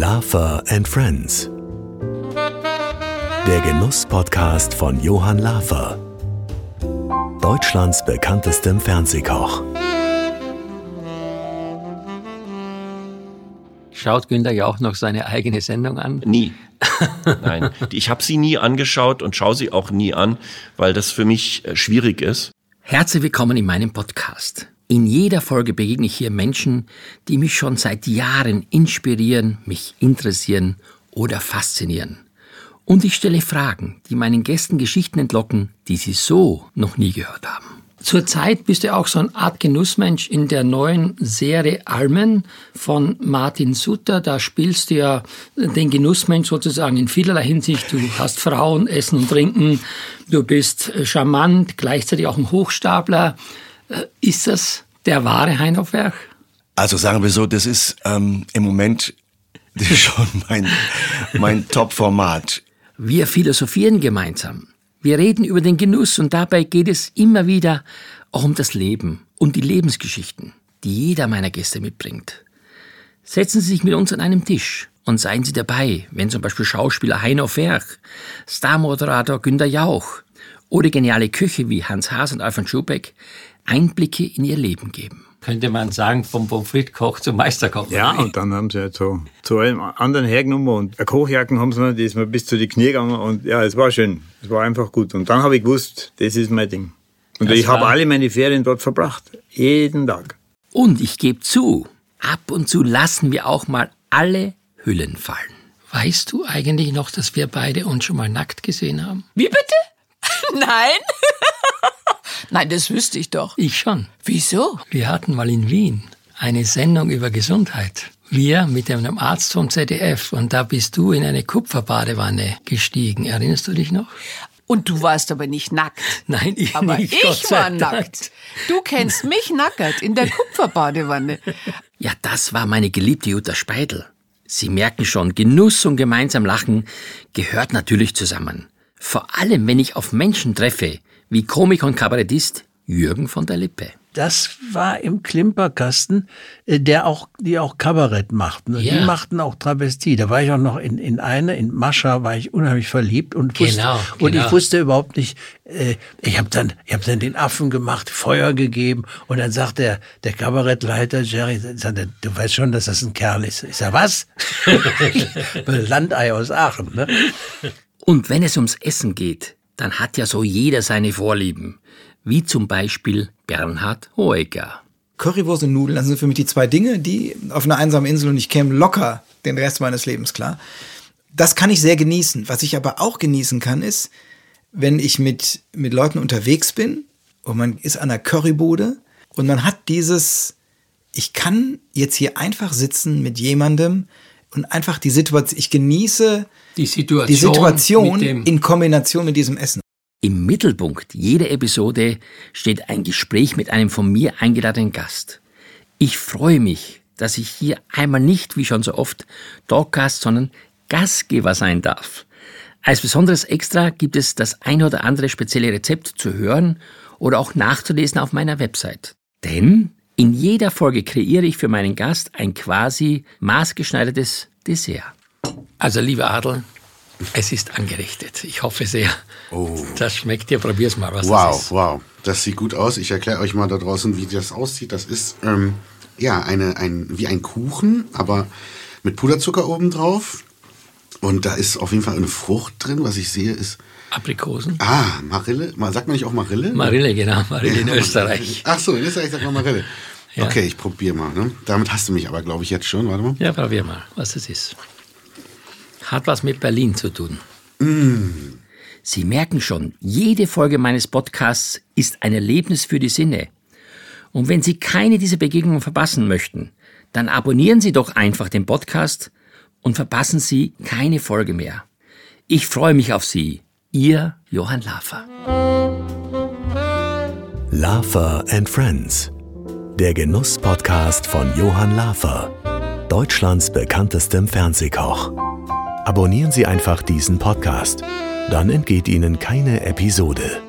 Laffer and Friends. Der Genuss-Podcast von Johann Laffer. Deutschlands bekanntestem Fernsehkoch. Schaut Günther ja auch noch seine eigene Sendung an? Nie. Nein, ich habe sie nie angeschaut und schaue sie auch nie an, weil das für mich äh, schwierig ist. Herzlich willkommen in meinem Podcast. In jeder Folge begegne ich hier Menschen, die mich schon seit Jahren inspirieren, mich interessieren oder faszinieren. Und ich stelle Fragen, die meinen Gästen Geschichten entlocken, die sie so noch nie gehört haben. Zurzeit bist du auch so eine Art Genussmensch in der neuen Serie Almen von Martin Sutter. Da spielst du ja den Genussmensch sozusagen in vielerlei Hinsicht. Du hast Frauen, Essen und Trinken. Du bist charmant, gleichzeitig auch ein Hochstapler. Ist das der wahre Heinhoffwerk? Also sagen wir so, das ist ähm, im Moment schon mein, mein Top-Format. Wir philosophieren gemeinsam. Wir reden über den Genuss und dabei geht es immer wieder auch um das Leben und die Lebensgeschichten, die jeder meiner Gäste mitbringt. Setzen Sie sich mit uns an einem Tisch und seien Sie dabei, wenn zum Beispiel Schauspieler Heino Ferch, Starmoderator Günter Jauch oder geniale Köche wie Hans Haas und Alfred Schubeck Einblicke in ihr Leben geben. Könnte man sagen, vom Pommes frites Koch zum Meisterkoch. Ja, und dann haben sie halt so zu einem anderen hergenommen und eine Kochjacken haben sie mir, die ist mir bis zu die Knie gegangen und ja, es war schön. Es war einfach gut. Und dann habe ich gewusst, das ist mein Ding. Und das ich habe alle meine Ferien dort verbracht. Jeden Tag. Und ich gebe zu, ab und zu lassen wir auch mal alle Hüllen fallen. Weißt du eigentlich noch, dass wir beide uns schon mal nackt gesehen haben? Wie bitte? Nein? Nein, das wüsste ich doch. Ich schon. Wieso? Wir hatten mal in Wien eine Sendung über Gesundheit. Wir mit einem Arzt vom ZDF und da bist du in eine Kupferbadewanne gestiegen. Erinnerst du dich noch? Und du warst aber nicht nackt. Nein, ich aber nicht. ich war nackt. Du kennst mich nackert in der Kupferbadewanne. Ja, das war meine geliebte Jutta Speidel. Sie merken schon, Genuss und gemeinsam Lachen gehört natürlich zusammen. Vor allem, wenn ich auf Menschen treffe, wie Komiker und Kabarettist Jürgen von der Lippe. Das war im Klimperkasten, äh, der auch, die auch Kabarett machten. Und Ja. Die machten auch Travestie. Da war ich auch noch in, in eine, in Mascha war ich unheimlich verliebt und wusste, Genau, und genau. ich wusste überhaupt nicht, äh, ich habe dann, ich habe dann den Affen gemacht, Feuer gegeben und dann sagt der, der Kabarettleiter Jerry, sagt du weißt schon, dass das ein Kerl ist. Ich sag, was? Landei aus Aachen, ne? Und wenn es ums Essen geht, dann hat ja so jeder seine Vorlieben. Wie zum Beispiel Bernhard Hoeker. Currywurst und Nudeln, das sind für mich die zwei Dinge, die auf einer einsamen Insel und ich käme locker den Rest meines Lebens klar. Das kann ich sehr genießen. Was ich aber auch genießen kann, ist, wenn ich mit, mit Leuten unterwegs bin und man ist an der Currybude und man hat dieses, ich kann jetzt hier einfach sitzen mit jemandem und einfach die Situation, ich genieße Die Situation, die Situation mit dem in Kombination mit diesem Essen. Im Mittelpunkt jeder Episode steht ein Gespräch mit einem von mir eingeladenen Gast. Ich freue mich, dass ich hier einmal nicht, wie schon so oft, Talkgast, sondern Gastgeber sein darf. Als besonderes Extra gibt es das ein oder andere spezielle Rezept zu hören oder auch nachzulesen auf meiner Website. Denn in jeder Folge kreiere ich für meinen Gast ein quasi maßgeschneidertes Dessert. Also, lieber Adel, es ist angerichtet. Ich hoffe sehr. Das schmeckt dir. Probier's mal, was das Wow, ist. wow. Das sieht gut aus. Ich erkläre euch mal da draußen, wie das aussieht. Das ist ähm, ja eine, ein, wie ein Kuchen, aber mit Puderzucker oben drauf. Und da ist auf jeden Fall eine Frucht drin. Was ich sehe, ist. Aprikosen. Ah, Marille. Ma- Sagt man nicht auch Marille? Marille, genau. Marille in Ja, Österreich. Ach so, in Österreich sagt man Marille. Ja. Okay, ich probiere mal. Ne? Damit hast du mich aber, glaube ich, jetzt schon. Warte mal. Ja, probier mal, was das ist. Hat was mit Berlin zu tun. Sie merken schon, jede Folge meines Podcasts ist ein Erlebnis für die Sinne. Und wenn Sie keine dieser Begegnungen verpassen möchten, dann abonnieren Sie doch einfach den Podcast und verpassen Sie keine Folge mehr. Ich freue mich auf Sie. Ihr Johann Lafer. Laffer and Friends. Der Genuss-Podcast von Johann Laffer. Deutschlands bekanntestem Fernsehkoch. Abonnieren Sie einfach diesen Podcast. Dann entgeht Ihnen keine Episode.